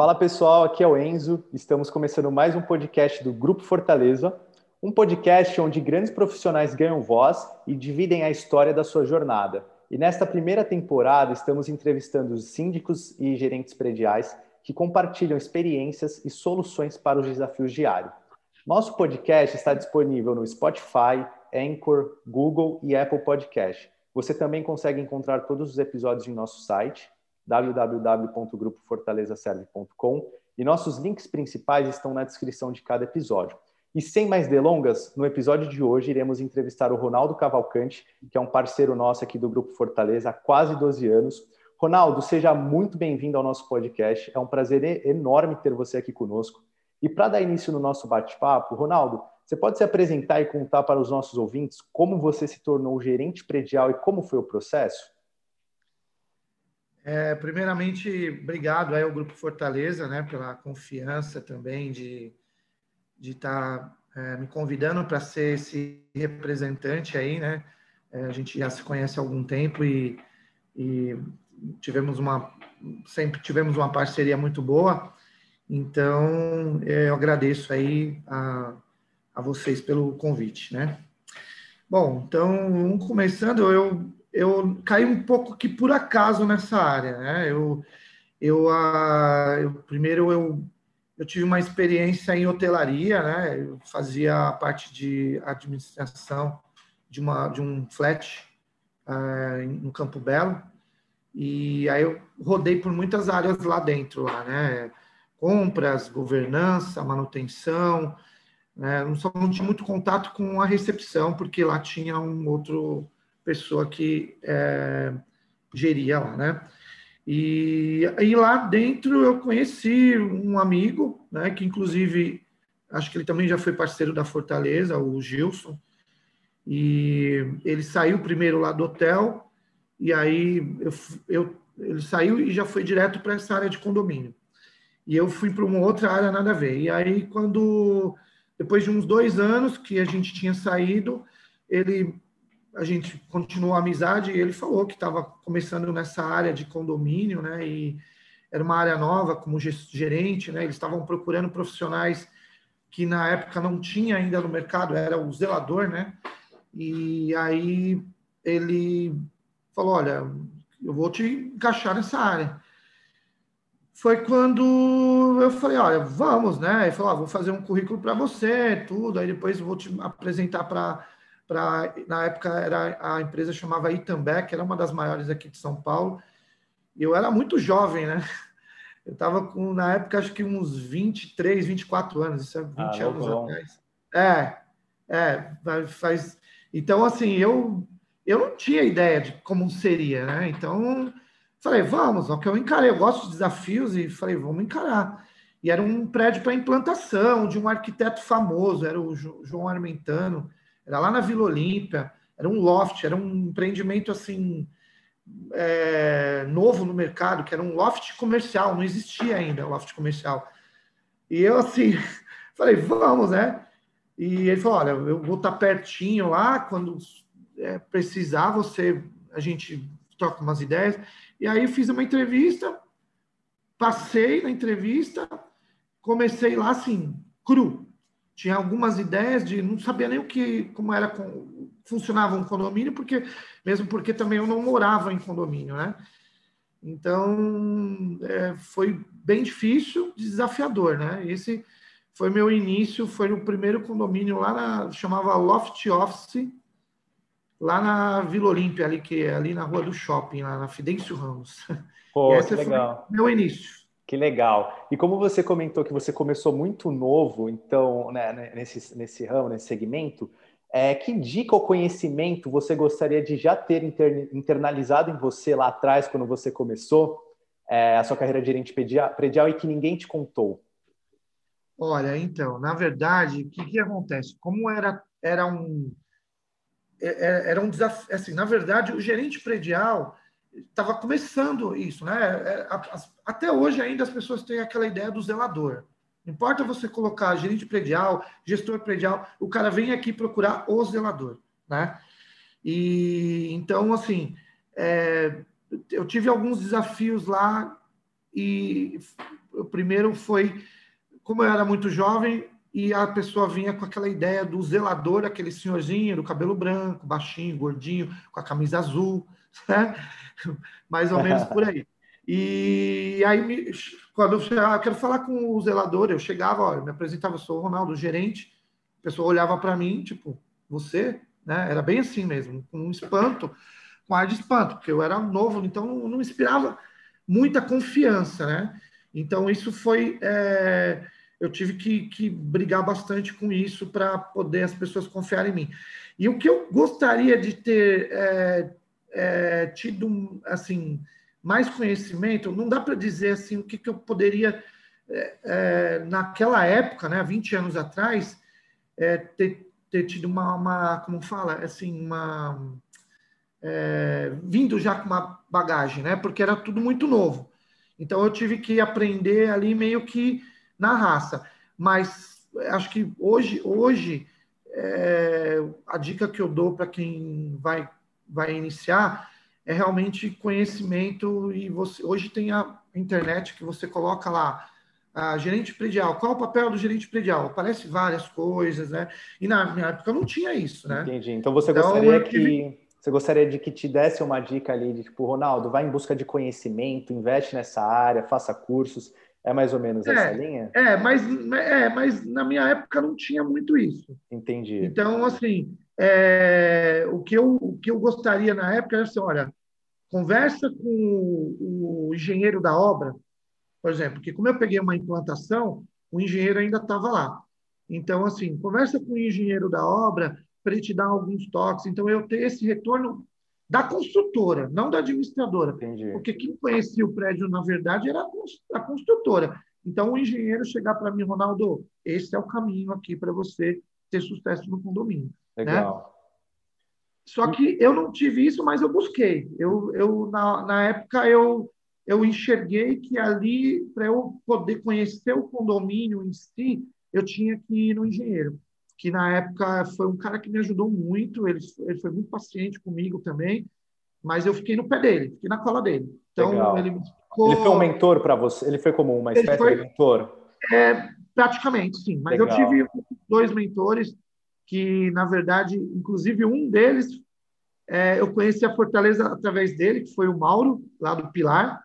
Fala pessoal, aqui é o Enzo. Estamos começando mais um podcast do Grupo Fortaleza, um podcast onde grandes profissionais ganham voz e dividem a história da sua jornada. E nesta primeira temporada estamos entrevistando os síndicos e gerentes prediais que compartilham experiências e soluções para os desafios diários. Nosso podcast está disponível no Spotify, Anchor, Google e Apple Podcast. Você também consegue encontrar todos os episódios em nosso site www.grupofortalezaserve.com e nossos links principais estão na descrição de cada episódio. E sem mais delongas, no episódio de hoje iremos entrevistar o Ronaldo Cavalcante, que é um parceiro nosso aqui do Grupo Fortaleza há quase 12 anos. Ronaldo, seja muito bem-vindo ao nosso podcast. É um prazer enorme ter você aqui conosco. E para dar início no nosso bate-papo, Ronaldo, você pode se apresentar e contar para os nossos ouvintes como você se tornou gerente predial e como foi o processo? É, primeiramente, obrigado aí ao Grupo Fortaleza, né, pela confiança também de de estar tá, é, me convidando para ser esse representante aí, né? É, a gente já se conhece há algum tempo e, e tivemos uma sempre tivemos uma parceria muito boa. Então, é, eu agradeço aí a, a vocês pelo convite, né? Bom, então, começando, eu eu caí um pouco que por acaso nessa área, né? Eu, eu, uh, eu primeiro eu, eu tive uma experiência em hotelaria, né? Eu fazia parte de administração de uma de um flat uh, Campo Belo e aí eu rodei por muitas áreas lá dentro, lá, né? Compras, governança, manutenção, né? Não só não tinha muito contato com a recepção porque lá tinha um outro pessoa que é, geria lá, né? E, e lá dentro eu conheci um amigo, né? Que inclusive acho que ele também já foi parceiro da Fortaleza, o Gilson. E ele saiu primeiro lá do hotel e aí eu, eu ele saiu e já foi direto para essa área de condomínio. E eu fui para uma outra área nada a ver. E aí quando depois de uns dois anos que a gente tinha saído, ele a gente continuou a amizade e ele falou que estava começando nessa área de condomínio, né? E era uma área nova como gerente, né? Eles estavam procurando profissionais que na época não tinha ainda no mercado, era o zelador, né? E aí ele falou: Olha, eu vou te encaixar nessa área. Foi quando eu falei: Olha, vamos, né? Ele falou: ah, Vou fazer um currículo para você, tudo, aí depois vou te apresentar para para na época era a empresa chamava Itambé, que era uma das maiores aqui de São Paulo. E eu era muito jovem, né? Eu estava com na época acho que uns 23, 24 anos, isso é 20 ah, anos bom. atrás. É. É, faz Então assim, eu eu não tinha ideia de como seria, né? Então, falei, vamos, ó, que eu encarei, eu gosto de desafios e falei, vamos encarar. E era um prédio para implantação de um arquiteto famoso, era o João Armentano, era lá na Vila Olímpia, era um loft, era um empreendimento assim é, novo no mercado, que era um loft comercial, não existia ainda loft comercial. E eu assim falei, vamos, né? E ele falou, olha, eu vou estar pertinho lá, quando é, precisar, você, a gente troca umas ideias. E aí fiz uma entrevista, passei na entrevista, comecei lá assim, cru tinha algumas ideias de não sabia nem o que como era funcionava um condomínio porque mesmo porque também eu não morava em condomínio né? Então é, foi bem difícil desafiador né? Esse foi meu início foi no primeiro condomínio lá na chamava Loft Office lá na Vila Olímpia ali que é ali na rua do shopping lá na Fidêncio Ramos. Pô, esse foi legal. meu início que legal. E como você comentou que você começou muito novo, então, né, né, nesse, nesse ramo, nesse segmento, é, que dica ou conhecimento você gostaria de já ter inter, internalizado em você lá atrás, quando você começou é, a sua carreira de gerente predial e que ninguém te contou? Olha, então, na verdade, o que, que acontece? Como era, era um é, é, era um desafio, assim, na verdade, o gerente predial estava começando isso, né? É, até hoje ainda as pessoas têm aquela ideia do zelador. Não importa você colocar gerente predial, gestor predial, o cara vem aqui procurar o zelador, né? E então, assim, é, eu tive alguns desafios lá e o primeiro foi, como eu era muito jovem, e a pessoa vinha com aquela ideia do zelador, aquele senhorzinho do cabelo branco, baixinho, gordinho, com a camisa azul, né? mais ou menos por aí. E aí, me, quando eu, chegava, eu quero falar com o zelador, eu chegava, olha, me apresentava, sou o Ronaldo, o gerente, a pessoa olhava para mim, tipo, você? Né? Era bem assim mesmo, com um espanto, com ar de espanto, porque eu era novo, então não, não inspirava muita confiança, né? Então, isso foi... É, eu tive que, que brigar bastante com isso para poder as pessoas confiarem em mim. E o que eu gostaria de ter é, é, tido, assim, mais conhecimento, não dá para dizer, assim, o que, que eu poderia, é, é naquela época, né, 20 anos atrás, é, ter, ter tido uma, uma, como fala, assim, uma... É, vindo já com uma bagagem, né? Porque era tudo muito novo. Então eu tive que aprender ali meio que na raça. Mas acho que hoje, hoje é, a dica que eu dou para quem vai, vai iniciar é realmente conhecimento e você hoje tem a internet que você coloca lá a gerente predial, qual o papel do gerente predial? Aparece várias coisas, né? E na minha época não tinha isso, né? Entendi. Então você então, gostaria tive... que você gostaria de que te desse uma dica ali de tipo, Ronaldo, vai em busca de conhecimento, investe nessa área, faça cursos. É mais ou menos é, essa linha? É, mas, é, mas na minha época não tinha muito isso. Entendi. Então, assim, é, o, que eu, o que eu gostaria na época era assim, olha, conversa com o, o engenheiro da obra, por exemplo, que como eu peguei uma implantação, o engenheiro ainda estava lá. Então, assim, conversa com o engenheiro da obra para ele te dar alguns toques. Então, eu ter esse retorno da construtora, não da administradora. Entendi. Porque quem conhecia o prédio, na verdade, era a construtora. Então, o engenheiro chegar para mim, Ronaldo, esse é o caminho aqui para você ter sucesso no condomínio. Né? Legal. Né? Só que eu não tive isso, mas eu busquei. Eu, eu na, na época, eu, eu enxerguei que ali, para eu poder conhecer o condomínio em si, eu tinha que ir no engenheiro que na época foi um cara que me ajudou muito, ele, ele foi muito paciente comigo também, mas eu fiquei no pé dele, fiquei na cola dele. Então, Legal. ele me ficou... Ele foi um mentor para você? Ele foi como uma espécie foi, de mentor? É, praticamente, sim. Mas Legal. eu tive dois mentores que, na verdade, inclusive um deles, é, eu conheci a Fortaleza através dele, que foi o Mauro, lá do Pilar.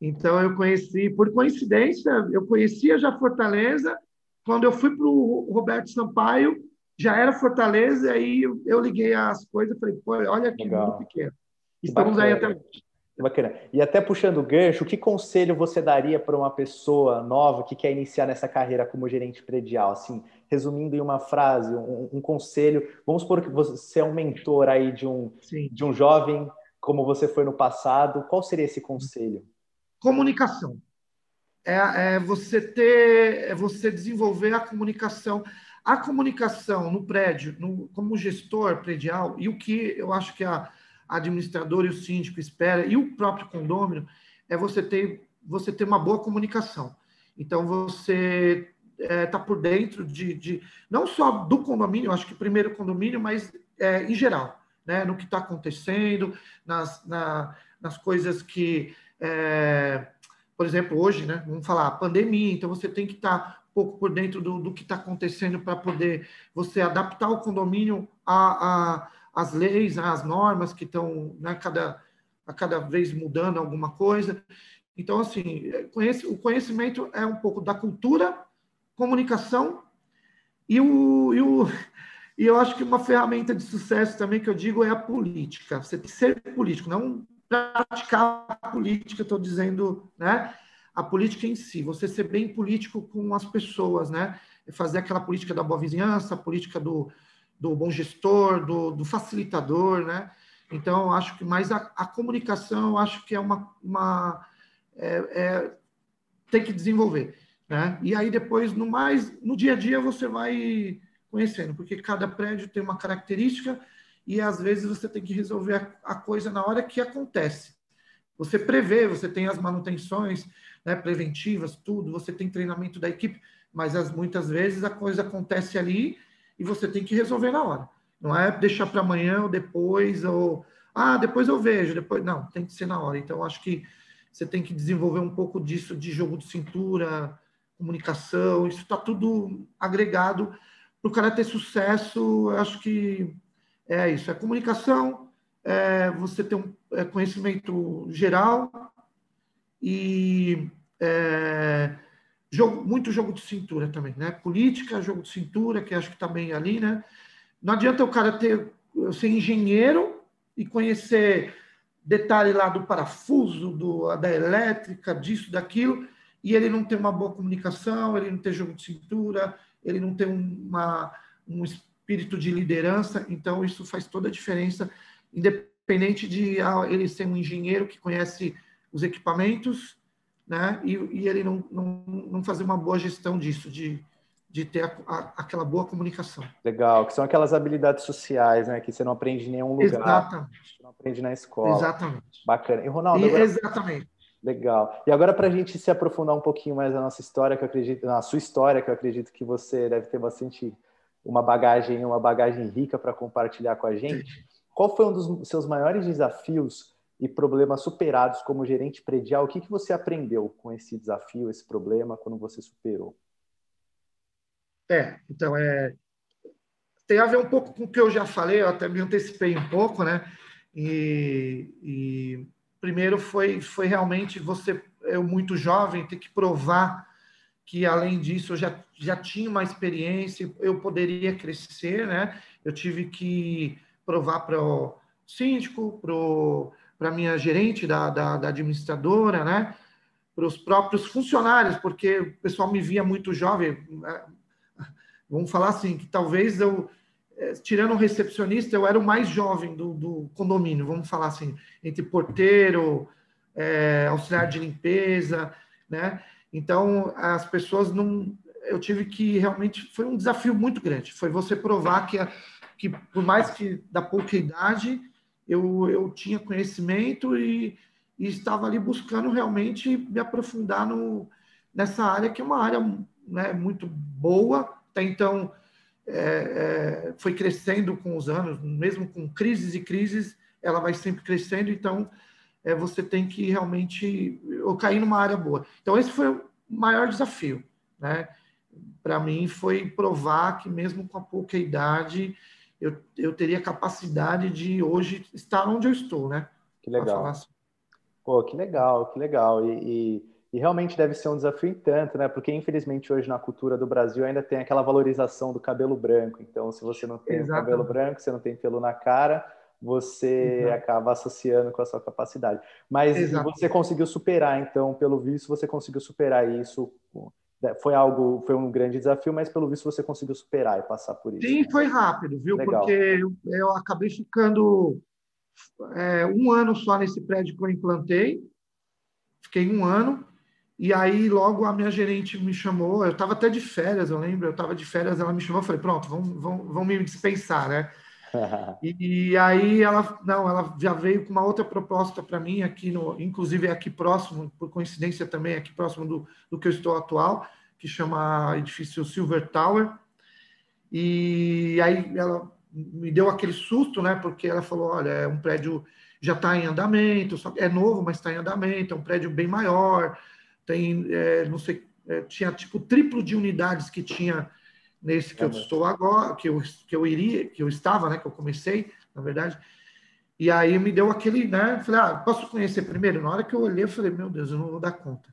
Então, eu conheci, por coincidência, eu conhecia já Fortaleza quando eu fui para o Roberto Sampaio, já era Fortaleza, e aí eu liguei as coisas e falei, pô, olha que Legal. mundo pequeno. Estamos Bacana. aí até hoje. Bacana. E até puxando o gancho, que conselho você daria para uma pessoa nova que quer iniciar nessa carreira como gerente predial? Assim, resumindo em uma frase, um, um conselho. Vamos supor que você é um mentor aí de um, de um jovem, como você foi no passado. Qual seria esse conselho? Comunicação é, é você ter, é você desenvolver a comunicação. A comunicação no prédio, no, como gestor predial, e o que eu acho que a, a administradora e o síndico espera, e o próprio condômino, é você ter, você ter uma boa comunicação. Então, você está é, tá por dentro de, de, não só do condomínio, acho que primeiro condomínio, mas é, em geral, né? no que está acontecendo, nas, na, nas coisas que é, por exemplo, hoje, né, vamos falar, pandemia, então você tem que estar um pouco por dentro do, do que está acontecendo para poder você adaptar o condomínio a, a, às leis, às normas que estão né, cada, a cada vez mudando alguma coisa. Então, assim, o conhecimento é um pouco da cultura, comunicação e o, e o e eu acho que uma ferramenta de sucesso também que eu digo é a política. Você tem que ser político, não praticar a política, estou dizendo, né? A política em si, você ser bem político com as pessoas, né? Fazer aquela política da boa vizinhança, a política do, do bom gestor, do, do facilitador, né? Então, acho que mais a, a comunicação, acho que é uma, uma é, é, tem que desenvolver, né? E aí depois, no mais, no dia a dia você vai conhecendo, porque cada prédio tem uma característica e às vezes você tem que resolver a, a coisa na hora que acontece. Você prevê, você tem as manutenções né, preventivas, tudo, você tem treinamento da equipe, mas as, muitas vezes a coisa acontece ali e você tem que resolver na hora. Não é deixar para amanhã ou depois, ou ah, depois eu vejo, depois. Não, tem que ser na hora. Então, acho que você tem que desenvolver um pouco disso de jogo de cintura, comunicação, isso está tudo agregado para o cara ter sucesso. Acho que é isso: é comunicação, é você ter um é conhecimento geral e é, jogo, muito jogo de cintura também, né? Política, jogo de cintura, que acho que está bem ali, né? Não adianta o cara ter ser engenheiro e conhecer detalhe lá do parafuso, do, da elétrica, disso, daquilo, e ele não ter uma boa comunicação, ele não ter jogo de cintura, ele não ter uma, um espírito de liderança. Então, isso faz toda a diferença, independente de ah, ele ser um engenheiro que conhece os equipamentos, né? E, e ele não, não, não fazer uma boa gestão disso, de, de ter a, a, aquela boa comunicação. Legal, que são aquelas habilidades sociais, né? Que você não aprende em nenhum lugar. Exatamente. Não aprende na escola. Exatamente. Bacana. E Ronaldo. E, agora... Exatamente. Legal. E agora, para a gente se aprofundar um pouquinho mais na nossa história, que eu acredito, na sua história, que eu acredito que você deve ter bastante uma bagagem, uma bagagem rica para compartilhar com a gente. Qual foi um dos seus maiores desafios e problemas superados como gerente predial? O que, que você aprendeu com esse desafio, esse problema, quando você superou? É, então, é, tem a ver um pouco com o que eu já falei, eu até me antecipei um pouco, né? E, e primeiro foi, foi realmente você, eu muito jovem, ter que provar que, além disso, eu já, já tinha uma experiência, eu poderia crescer, né? Eu tive que provar para o síndico, para a minha gerente da, da, da administradora, né? Para os próprios funcionários, porque o pessoal me via muito jovem, né? vamos falar assim, que talvez eu, é, tirando o recepcionista, eu era o mais jovem do, do condomínio, vamos falar assim, entre porteiro, é, auxiliar de limpeza, né? Então, as pessoas não. Eu tive que realmente. Foi um desafio muito grande. Foi você provar que, que por mais que da pouca idade, eu, eu tinha conhecimento e, e estava ali buscando realmente me aprofundar no, nessa área, que é uma área né, muito boa, até então, é, é, foi crescendo com os anos, mesmo com crises e crises, ela vai sempre crescendo, então é, você tem que realmente cair numa área boa. Então, esse foi o maior desafio, né? Para mim, foi provar que mesmo com a pouca idade, eu, eu teria capacidade de hoje estar onde eu estou, né? Que legal. Assim. Pô, que legal, que legal. E, e e realmente deve ser um desafio em tanto, né? Porque infelizmente hoje na cultura do Brasil ainda tem aquela valorização do cabelo branco. Então, se você não tem cabelo branco, você não tem pelo na cara, você uhum. acaba associando com a sua capacidade. Mas você conseguiu superar, então, pelo visto, você conseguiu superar isso. Né? Foi algo, foi um grande desafio, mas pelo visto você conseguiu superar e passar por isso. Sim, foi rápido, viu? Legal. Porque eu, eu acabei ficando é, um ano só nesse prédio que eu implantei. Fiquei um ano e aí, logo a minha gerente me chamou, eu estava até de férias, eu lembro, eu estava de férias, ela me chamou, eu falei, pronto, vamos, vamos, vamos me dispensar, né? e, e, aí ela, não, ela já veio com uma outra proposta para mim aqui no, inclusive é aqui próximo, por coincidência também, aqui próximo do, do que eu estou atual, que chama edifício Silver Tower. E aí ela me deu aquele susto, né? Porque ela falou, olha, é um prédio já está em andamento, só é novo, mas está em andamento, é um prédio bem maior, tem, é, não sei, é, tinha tipo triplo de unidades que tinha nesse que eu estou agora, que eu, que eu iria, que eu estava, né, que eu comecei, na verdade. E aí me deu aquele, né, falei, ah, posso conhecer primeiro? Na hora que eu olhei, eu falei, meu Deus, eu não vou dar conta.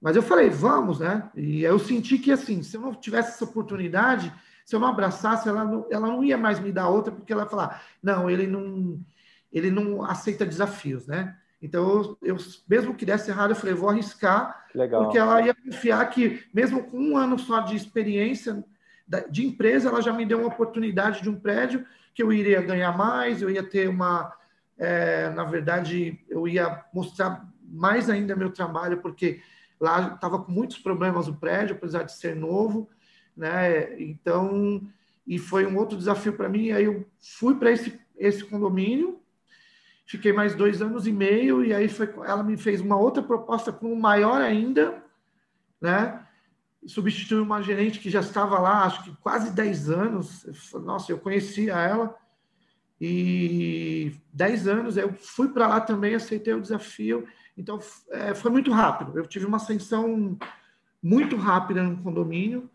Mas eu falei, vamos, né? E eu senti que, assim, se eu não tivesse essa oportunidade, se eu não abraçasse, ela não, ela não ia mais me dar outra, porque ela ia falar, não, ele não, ele não aceita desafios, né? Então, eu, eu, mesmo que desse errado, eu falei, vou arriscar, Legal. porque ela ia confiar que, mesmo com um ano só de experiência de empresa, ela já me deu uma oportunidade de um prédio que eu iria ganhar mais, eu ia ter uma, é, na verdade, eu ia mostrar mais ainda meu trabalho, porque lá estava com muitos problemas o prédio, apesar de ser novo, né? Então, e foi um outro desafio para mim. Aí eu fui para esse, esse condomínio, Fiquei mais dois anos e meio, e aí foi, ela me fez uma outra proposta com maior ainda, né? Substituiu uma gerente que já estava lá, acho que quase 10 anos. Nossa, eu conhecia ela. E 10 anos, eu fui para lá também, aceitei o desafio. Então, é, foi muito rápido. Eu tive uma ascensão muito rápida no condomínio,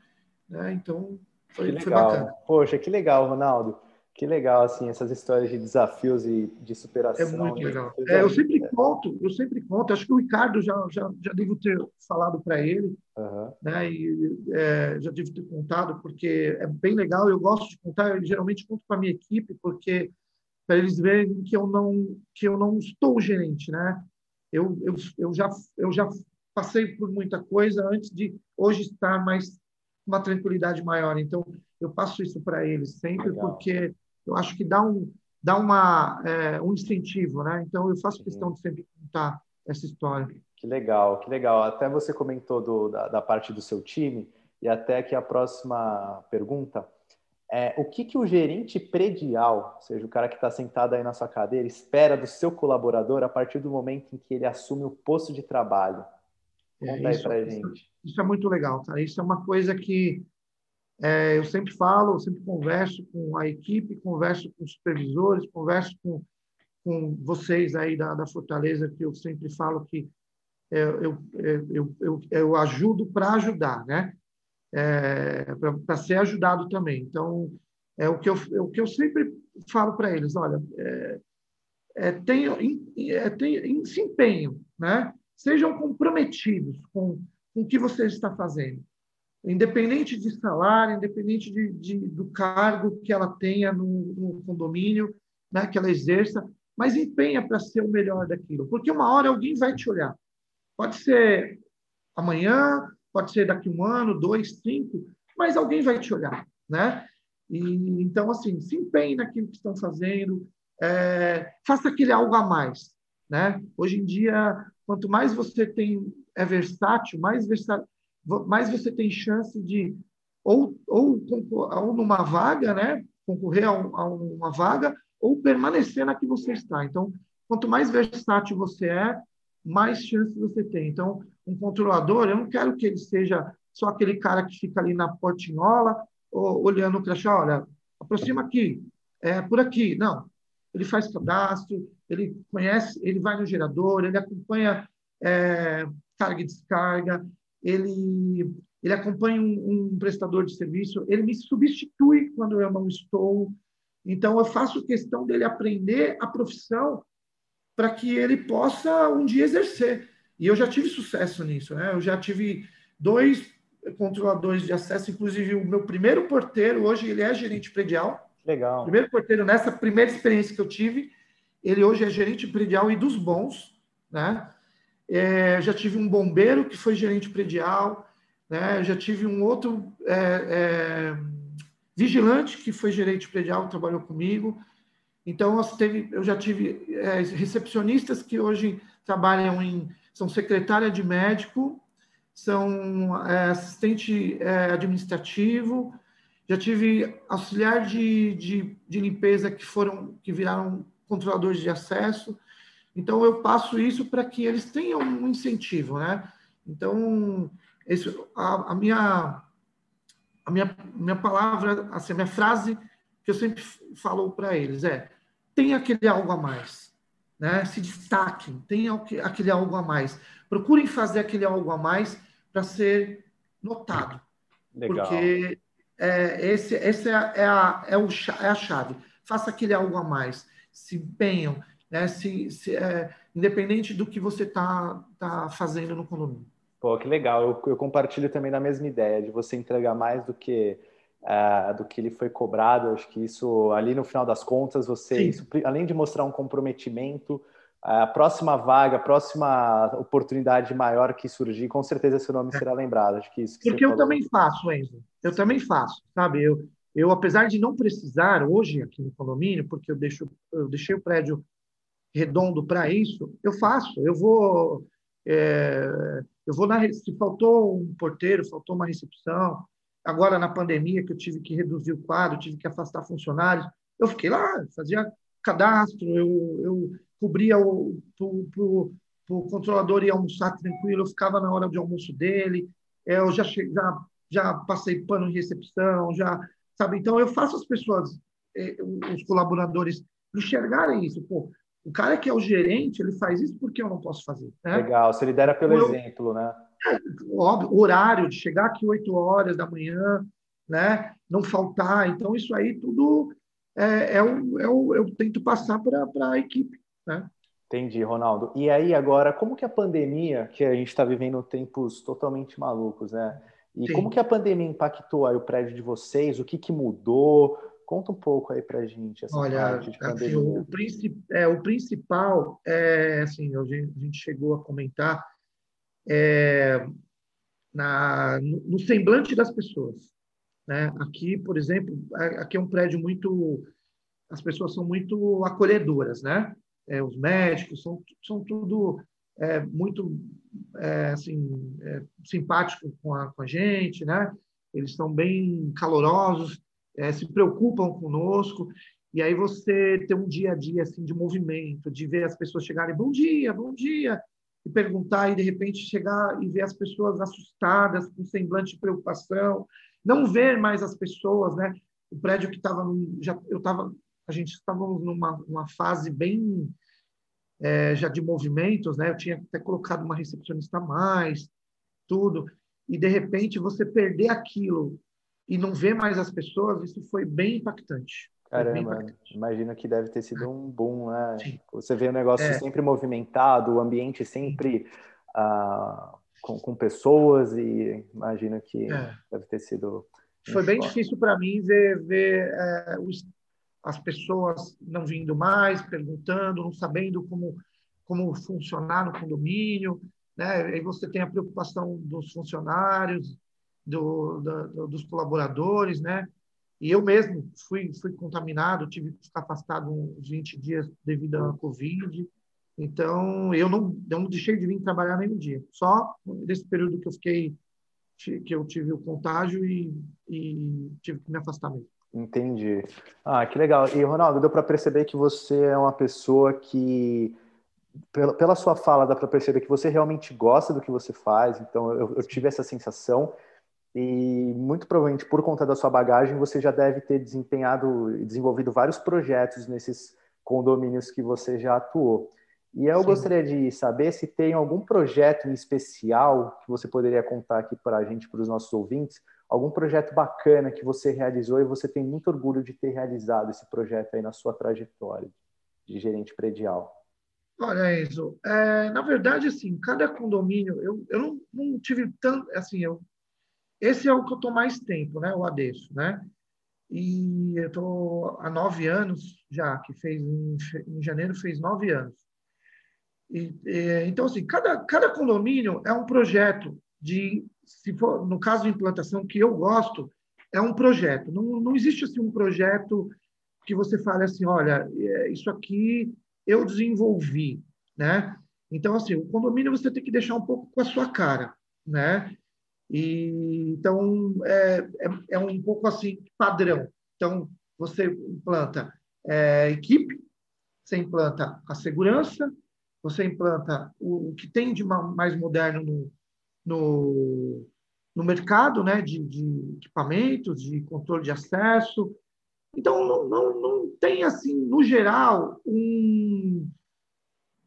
né? Então, foi, foi bacana. Poxa, que legal, Ronaldo. Que legal, assim, essas histórias de desafios e de superação. É muito legal. É, eu sempre conto, eu sempre conto, acho que o Ricardo já, já, já devo ter falado para ele, uhum. né, e é, já devo ter contado, porque é bem legal, eu gosto de contar, eu geralmente conto para a minha equipe, porque para eles verem que eu não que eu não estou gerente, né? Eu, eu, eu, já, eu já passei por muita coisa antes de hoje estar mais uma tranquilidade maior. Então, eu passo isso para eles sempre, legal. porque eu acho que dá um, dá uma, é, um incentivo, né? Então, eu faço questão de sempre contar essa história. Que legal, que legal. Até você comentou do, da, da parte do seu time, e até que a próxima pergunta é o que, que o gerente predial, ou seja, o cara que está sentado aí na sua cadeira, espera do seu colaborador a partir do momento em que ele assume o posto de trabalho? Conta é, isso, aí para gente. Isso é muito legal, cara. Isso é uma coisa que é, eu sempre falo, eu sempre converso com a equipe, converso com os supervisores, converso com, com vocês aí da, da Fortaleza, que eu sempre falo que é, eu, é, eu, eu, eu ajudo para ajudar, né? É, para ser ajudado também. Então, é o que eu, é o que eu sempre falo para eles: olha, é, é, tenham, é, tenham, se empenham, né? sejam comprometidos com, com o que você está fazendo independente de salário, independente de, de, do cargo que ela tenha no, no condomínio, né, que ela exerça, mas empenha para ser o melhor daquilo, porque uma hora alguém vai te olhar. Pode ser amanhã, pode ser daqui um ano, dois, cinco, mas alguém vai te olhar, né? E, então, assim, se empenhe naquilo que estão fazendo, é, faça aquele algo a mais, né? Hoje em dia, quanto mais você tem é versátil, mais versátil mais você tem chance de ou, ou, ou numa vaga, né, concorrer a, um, a, uma vaga, ou permanecer na que você está. Então, quanto mais versátil você é, mais chance você tem. Então, um controlador, eu não quero que ele seja só aquele cara que fica ali na portinhola, ou, olhando o crachá, olha, aproxima aqui, é por aqui. Não, ele faz cadastro, ele conhece, ele vai no gerador, ele acompanha é, carga e descarga, ele, ele acompanha um, um, prestador de serviço, ele me substitui quando eu não estou. Então, eu faço questão dele aprender a profissão para que ele possa um dia exercer. E eu já tive sucesso nisso, né? Eu já tive dois controladores de acesso, inclusive o meu primeiro porteiro, hoje ele é gerente predial. Legal. Primeiro porteiro, nessa primeira experiência que eu tive, ele hoje é gerente predial e dos bons, né? É, já tive um bombeiro que foi gerente predial, né? já tive um outro é, é, vigilante que foi gerente predial, trabalhou comigo. Então, teve, eu já tive é, recepcionistas que hoje trabalham em. são secretária de médico, são é, assistente é, administrativo, já tive auxiliar de, de, de limpeza que foram que viraram controladores de acesso. Então, eu passo isso para que eles tenham um incentivo, né? Então, esse, a, a, minha, a minha, minha palavra, assim, a minha frase que eu sempre falo para eles é: tem aquele algo a mais, né? Se destaquem, tem aquele algo a mais. Procurem fazer aquele algo a mais para ser notado. Legal. Porque é, esse, esse é, é, a, é, o, é a chave. Faça aquele algo a mais. Se empenham, né? Se, se é, independente do que você está tá fazendo no condomínio. Pô, que legal. Eu, eu, compartilho também da mesma ideia de você entregar mais do que uh, do que ele foi cobrado. Eu acho que isso ali no final das contas você, isso, além de mostrar um comprometimento, a próxima vaga, a próxima oportunidade maior que surgir, com certeza seu nome é. será lembrado. Acho que isso que Porque eu falou... também faço, Enzo. Eu também faço, sabe? Eu, eu, apesar de não precisar hoje aqui no condomínio, porque eu, deixo, eu deixei o prédio redondo para isso, eu faço. Eu vou, é, eu vou na se faltou um porteiro, faltou uma recepção. Agora na pandemia que eu tive que reduzir o quadro, tive que afastar funcionários, eu fiquei lá, fazia cadastro, eu, eu cobria o pro, o controlador ir almoçar tranquilo, eu ficava na hora de almoço dele, é, eu já, já, já passei pano em recepção, já sabe. Então eu faço as pessoas eh, os colaboradores enxergarem isso. Pô, o cara que é o gerente, ele faz isso porque eu não posso fazer. Né? Legal, você lidera pelo eu, exemplo, né? É, óbvio, horário de chegar aqui 8 horas da manhã, né? Não faltar. Então, isso aí tudo é, é o, é o, eu tento passar para a equipe, né? Entendi, Ronaldo. E aí, agora, como que a pandemia, que a gente está vivendo tempos totalmente malucos, né? E Sim. como que a pandemia impactou aí o prédio de vocês? O que, que mudou? Conta um pouco aí para a gente essa Olha, parte de pandemia. Assim, o, princip, é, o principal é, assim, a gente chegou a comentar, é, na, no, semblante das pessoas. Né? Aqui, por exemplo, aqui é um prédio muito... As pessoas são muito acolhedoras, né? É, os médicos são, são tudo é, muito é, assim, é, simpáticos com a, com a gente, né? Eles são bem calorosos, é, se preocupam conosco. E aí você tem um dia a dia assim de movimento, de ver as pessoas chegarem, bom dia, bom dia, e perguntar e de repente chegar e ver as pessoas assustadas, com semblante de preocupação, não ver mais as pessoas, né? O prédio que estava já eu estava a gente estávamos numa uma fase bem é, já de movimentos, né? Eu tinha até colocado uma recepcionista a mais, tudo, e de repente você perder aquilo e não ver mais as pessoas, isso foi bem impactante. Caramba, imagino que deve ter sido um boom, né? Sim. Você vê o negócio é. sempre movimentado, o ambiente sempre uh, com, com, pessoas e imagino que é. deve ter sido. Foi bem difícil para mim ver, ver é, os, as pessoas não vindo mais, perguntando, não sabendo como, como funcionar no condomínio. Né? Aí você tem a preocupação dos funcionários, do, do, dos colaboradores, né? E eu mesmo fui, fui contaminado, tive que ficar afastado uns 20 dias devido à Covid. Então, eu não, eu não deixei de vir trabalhar nenhum dia. Só nesse período que eu fiquei, que eu tive o contágio e, e tive que me afastar mesmo. Entendi. Ah, que legal. E, Ronaldo, deu para perceber que você é uma pessoa que, pela, sua fala, dá para perceber que você realmente gosta do que você faz. Então, eu, eu tive essa sensação. E muito provavelmente por conta da sua bagagem, você já deve ter desempenhado e desenvolvido vários projetos nesses condomínios que você já atuou. E eu Sim. gostaria de saber se tem algum projeto em especial que você poderia contar aqui para a gente, para os nossos ouvintes, algum projeto bacana que você realizou e você tem muito orgulho de ter realizado esse projeto aí na sua trajetória de gerente predial. Olha, Enzo, é, na verdade, assim, cada condomínio, eu, eu não, não tive tanto, assim, eu esse é o que eu estou mais tempo, né? O Adesso, né? E eu estou há nove anos já, que fez em, em janeiro fez nove anos. E, e, então, assim, cada, cada condomínio é um projeto de, se for, no caso de implantação, que eu gosto, é um projeto. Não, não existe assim um projeto que você fale assim, olha, é, isso aqui eu desenvolvi, né? Então, assim, o condomínio você tem que deixar um pouco com a sua cara, né? E, então, é, é, é, um pouco assim, padrão. Então, você implanta é, equipe, você implanta a segurança, você implanta o, o que tem de mais moderno no, no, no mercado, né, de, de, equipamentos, de controle de acesso. Então, não, não, não tem, assim, no geral, um,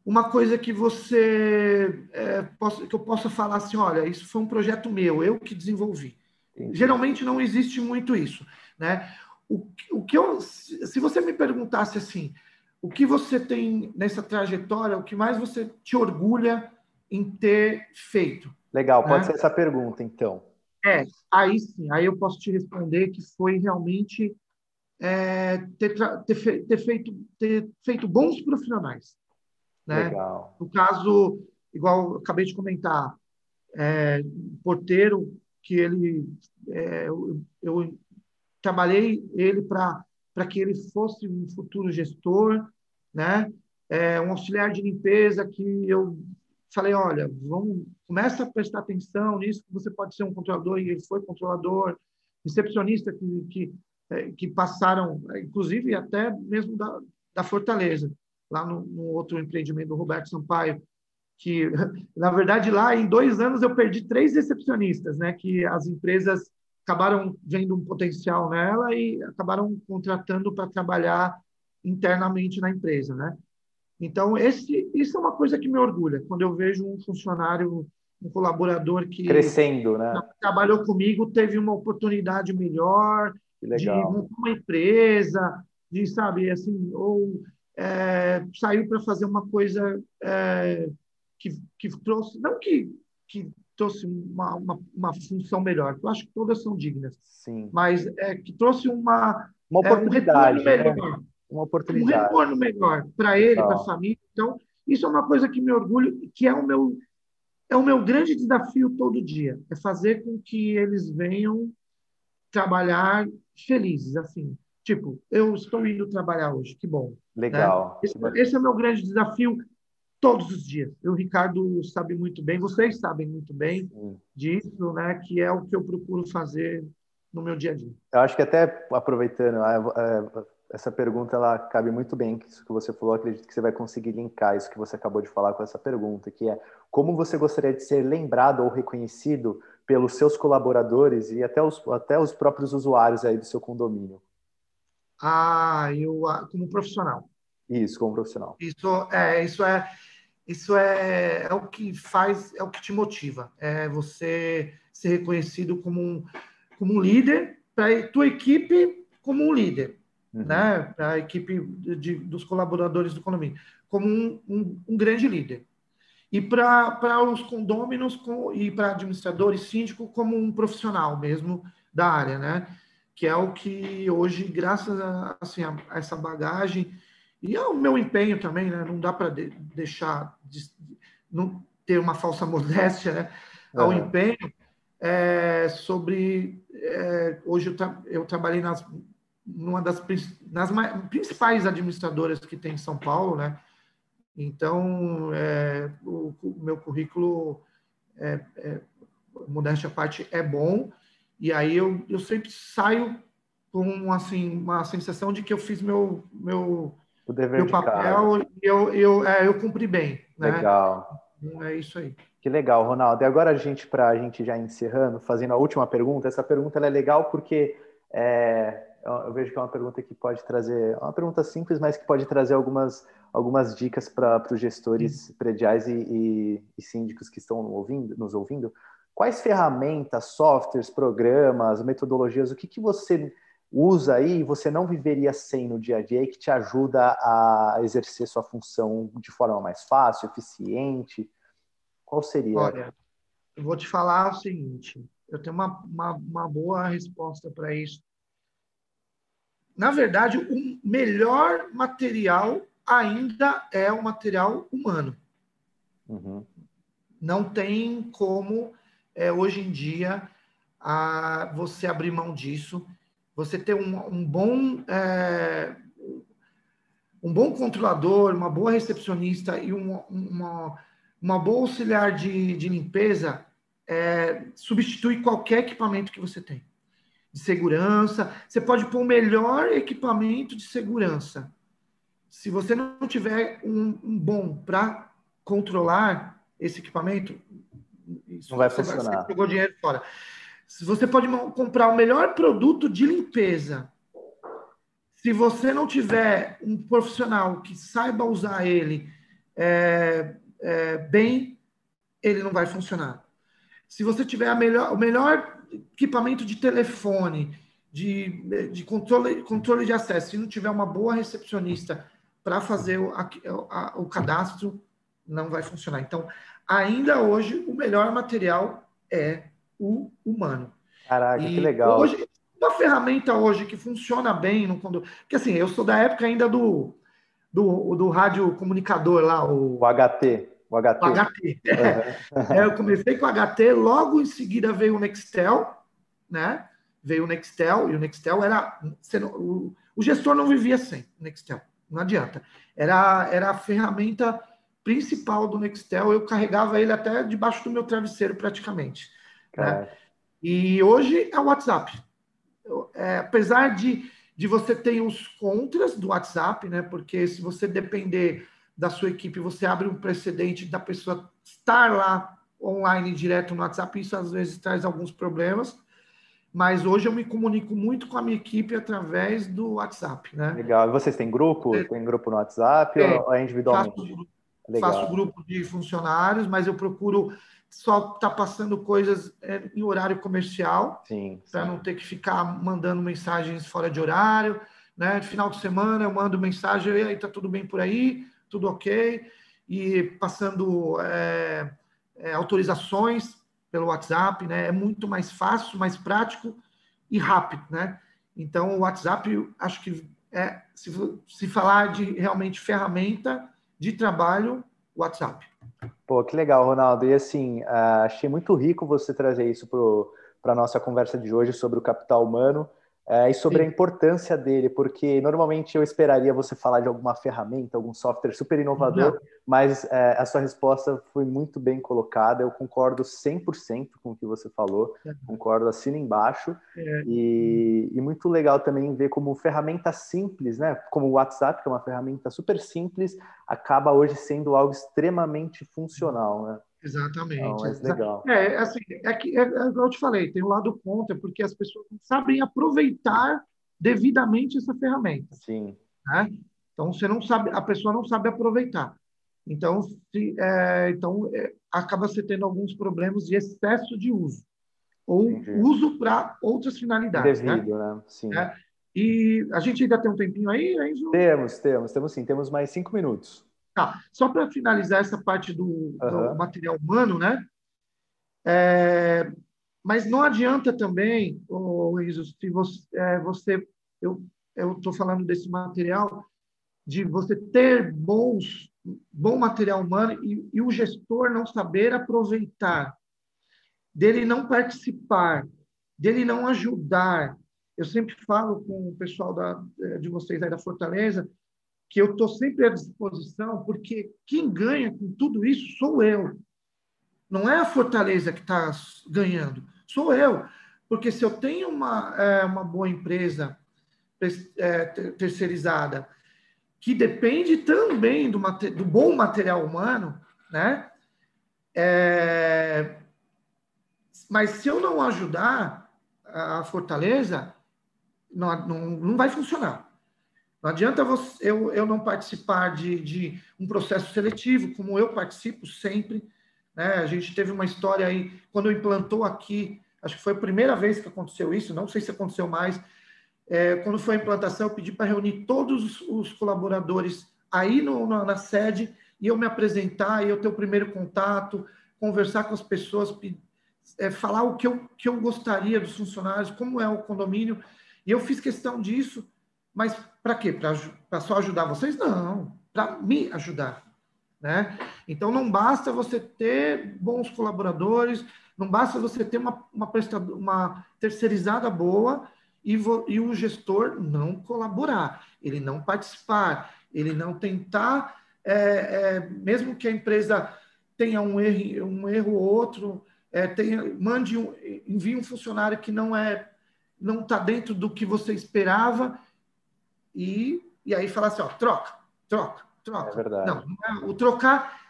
uma coisa que você é, possa, que eu possa falar assim, olha, isso foi um projeto meu, eu que desenvolvi. Entendi. Geralmente não existe muito isso, né? O, o que eu, se você me perguntasse assim, o que você tem nessa trajetória, o que mais você te orgulha em ter feito? Legal, pode né? ser essa pergunta, então. É, aí sim, aí eu posso te responder que foi realmente é, ter, ter, ter, feito, ter feito bons profissionais. Né? Legal. No caso, igual acabei de comentar, é, porteiro que ele é, eu, eu, trabalhei ele para para que ele fosse um futuro gestor, né? É, um auxiliar de limpeza que eu falei, olha, vamos começa a prestar atenção nisso você pode ser um controlador e ele foi controlador, recepcionista que que, é, que passaram, inclusive até mesmo da, da Fortaleza lá no, no, outro empreendimento do Roberto Sampaio, que, na verdade, lá em dois anos eu perdi três recepcionistas, né? Que as empresas acabaram vendo um potencial nela e acabaram contratando para trabalhar internamente na empresa, né? Então, esse, isso é uma coisa que me orgulha, quando eu vejo um funcionário, um colaborador que crescendo, né? trabalhou comigo, teve uma oportunidade melhor de montar uma empresa, de, sabe, assim, ou é, saiu para fazer uma coisa é, que, que trouxe, não que, que trouxe uma, uma, uma, função melhor, eu acho que todas são dignas, Sim. mas é, que trouxe uma, uma oportunidade, é, um retorno né? uma oportunidade. Um retorno melhor para ele, para a família. Então, isso é uma coisa que me orgulho, que é o meu é o meu grande desafio todo dia, é fazer com que eles venham trabalhar felizes, assim. Tipo, eu estou indo trabalhar hoje, que bom. Né? Legal. Esse, esse, é o meu grande desafio todos os dias. O Ricardo sabe muito bem, vocês sabem muito bem Sim. disso, né? Que é o que eu procuro fazer no meu dia a dia. Eu acho que até aproveitando, essa pergunta ela cabe muito bem isso que você falou. Acredito que você vai conseguir linkar isso que você acabou de falar com essa pergunta, que é como você gostaria de ser lembrado ou reconhecido pelos seus colaboradores e até os, até os próprios usuários aí do seu condomínio? Ah, eu como profissional. Isso, como profissional. Isso é, isso é, isso é, é o que faz, é o que te motiva. É você ser reconhecido como um, como um líder para tua equipe como um líder uhum. né, para a equipe de, dos colaboradores do condomínio, como um, um, um grande líder. E para os condôminos com, e para administradores, síndico, como um profissional mesmo da área, né? Que é o que hoje, graças a, assim, a, a essa bagagem e ao meu empenho também, né? Não dá para de, deixar de, não ter uma falsa modéstia, né? Ao uhum. empenho é, sobre é, hoje eu, tra eu trabalhei nas numa das nas principais administradoras que tem em São Paulo, né? Então, é, o, o, meu currículo, é, é, modéstia à parte, é bom. E aí eu, eu sempre saio com assim, uma sensação de que eu fiz meu, meu, meu papel e eu, eu, é, eu cumpri bem. Né? Legal. É isso aí. Que legal, Ronaldo. E agora a gente, para a gente já encerrando, fazendo a última pergunta, essa pergunta é legal porque é, eu vejo que é uma pergunta que pode trazer, é uma pergunta simples, mas que pode trazer algumas, algumas dicas para os gestores prediais e, e, e, síndicos que estão ouvindo, nos ouvindo. Quais ferramentas, softwares, programas, metodologias, o que, que você usa aí e você não viveria sem no dia a dia e que te ajuda a exercer sua função de forma mais fácil, eficiente? Qual seria? Olha, eu vou te falar o seguinte, eu tenho uma, uma, uma boa resposta para isso na verdade, o melhor material ainda é o material humano. Uhum. Não tem como, é, hoje em dia, a, você abrir mão disso. Você ter um, um bom é, um bom controlador, uma boa recepcionista e uma, uma, uma boa auxiliar de, de limpeza é, substitui qualquer equipamento que você tem de segurança. Você pode pôr o melhor equipamento de segurança. Se você não tiver um, um bom para controlar esse equipamento, não vai funcionar. Você jogou dinheiro fora. Se você pode comprar o melhor produto de limpeza, se você não tiver um profissional que saiba usar ele é, é, bem, ele não vai funcionar. Se você tiver melhor, o melhor equipamento de telefone, de, de controle, controle de acesso, se não tiver uma boa recepcionista para fazer o, a, a, o cadastro, não vai funcionar. Então, ainda hoje, o melhor material é o humano. Caraca, e que legal. Hoje, uma ferramenta hoje que funciona bem no condomínio. Porque assim, eu sou da época ainda do, do, do rádio comunicador lá, o, o HT. O HT. O HT. Uhum. É, eu comecei com o HT, logo em seguida veio o Nextel, né? Veio o Nextel, e o Nextel era. O, o gestor não vivia sem o Nextel, não adianta. Era, era a ferramenta principal do Nextel, eu carregava ele até debaixo do meu travesseiro, praticamente. Né? E hoje é o WhatsApp. É, apesar de, de você ter os contras do WhatsApp, né? Porque se você depender da sua equipe, você abre um precedente da pessoa estar lá online direto no WhatsApp, isso às vezes traz alguns problemas, mas hoje eu me comunico muito com a minha equipe através do WhatsApp, né? Legal. E vocês têm grupo? É. Tem grupo no WhatsApp é, ou é individualmente? Faço, faço, grupo de funcionários, mas eu procuro só estar tá passando coisas é, em horário comercial, para não ter que ficar mandando mensagens fora de horário, né? Final de semana eu mando mensagem, e aí tá tudo bem por aí, tudo ok, e passando é, é, autorizações pelo WhatsApp, né? É muito mais fácil, mais prático e rápido, né? Então, o WhatsApp, acho que é, se, se falar de realmente ferramenta de trabalho, WhatsApp. Pô, que legal, Ronaldo. E assim, uh, achei muito rico você trazer isso para a nossa conversa de hoje sobre o capital humano. É, e sobre Sim. a importância dele, porque normalmente eu esperaria você falar de alguma ferramenta, algum software super inovador, Não. mas é, a sua resposta foi muito bem colocada. Eu concordo 100% com o que você falou, é. concordo, assino embaixo. É. E, e, muito legal também ver como ferramenta simples, né? como o WhatsApp, que é uma ferramenta super simples, acaba hoje sendo algo extremamente funcional. Né? Exatamente. Não, é legal. É, assim, é que, é, é, eu te falei, tem um lado contra, porque as pessoas não sabem aproveitar devidamente essa ferramenta. Sim. Né? Então, você não sabe, a pessoa não sabe aproveitar. Então, se, é, então é, acaba se tendo alguns problemas de excesso de uso. Ou Entendi. uso para outras finalidades. Né? Devido, né? né? Sim. É, e a gente ainda tem um tempinho aí, Enzo? Temos, temos, temos sim. Temos mais cinco minutos. Tá. Só para finalizar essa parte do, uhum. do, material humano, né? É, mas não adianta também, oh, Enzo, se você, é, você eu estou falando desse material, de você ter bons, bom material humano e, e o gestor não saber aproveitar, dele não participar, dele não ajudar. Eu sempre falo com o pessoal da, de vocês aí da Fortaleza, que eu estou sempre à disposição, porque quem ganha com tudo isso sou eu. Não é a Fortaleza que está ganhando, sou eu. Porque se eu tenho uma, é, uma boa empresa é, terceirizada, que depende também do, do bom material humano, né? É, mas se eu não ajudar a Fortaleza, não, não, não vai funcionar. Não adianta você, eu, eu não participar de, de um processo seletivo, como eu participo sempre. Né? A gente teve uma história aí, quando implantou aqui, acho que foi a primeira vez que aconteceu isso, não sei se aconteceu mais. É, quando foi a implantação, eu pedi para reunir todos os, colaboradores aí no, na, na, sede e eu me apresentar, e eu ter o primeiro contato, conversar com as pessoas, é, falar o que eu, que eu gostaria dos funcionários, como é o condomínio. E eu fiz questão disso mas para quê? Para só ajudar vocês? Não, para me ajudar. Né? Então, não basta você ter bons colaboradores, não basta você ter uma, uma, prestador, uma terceirizada boa e, vo, e o gestor não colaborar, ele não participar, ele não tentar, é, é, mesmo que a empresa tenha um erro, um erro ou outro, é, tenha, mande um, envie um funcionário que não é não está dentro do que você esperava e, e aí falar assim, ó, troca, troca, troca. É verdade. Não, é, o trocar,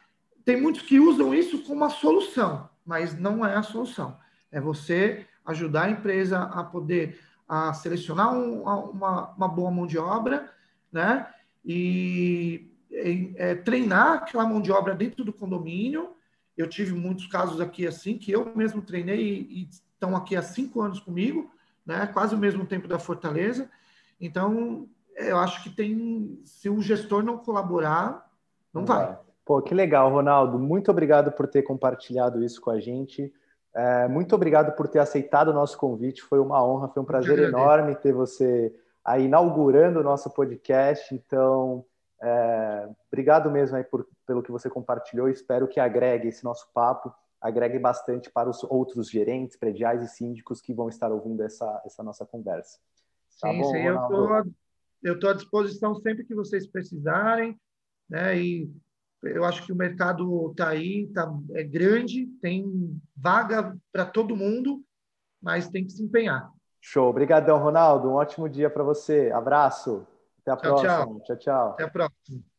tem muitos que usam isso como uma solução, mas não é a solução. É você ajudar a empresa a poder a selecionar um, uma, uma boa mão de obra, né? E é, treinar aquela mão de obra dentro do condomínio. Eu tive muitos casos aqui assim, que eu mesmo treinei e, e estão aqui há cinco anos comigo, né? quase o mesmo tempo da Fortaleza. Então, eu acho que tem. Se o gestor não colaborar, não vai. Pô, que legal, Ronaldo. Muito obrigado por ter compartilhado isso com a gente. É, muito obrigado por ter aceitado o nosso convite. Foi uma honra, foi um prazer enorme ter você aí inaugurando o nosso podcast. Então, é, obrigado mesmo aí por, pelo que você compartilhou. Espero que agregue esse nosso papo, agregue bastante para os outros gerentes, prediais e síndicos que vão estar ouvindo essa, essa nossa conversa. Tá sim, bom, sim, Ronaldo? eu tô eu estou à disposição sempre que vocês precisarem, né? E eu acho que o mercado está aí, tá, é grande, tem vaga para todo mundo, mas tem que se empenhar. Show. Obrigadão, Ronaldo. Um ótimo dia para você. Abraço. Até a tchau, próxima. Tchau. tchau, tchau. Até a próxima.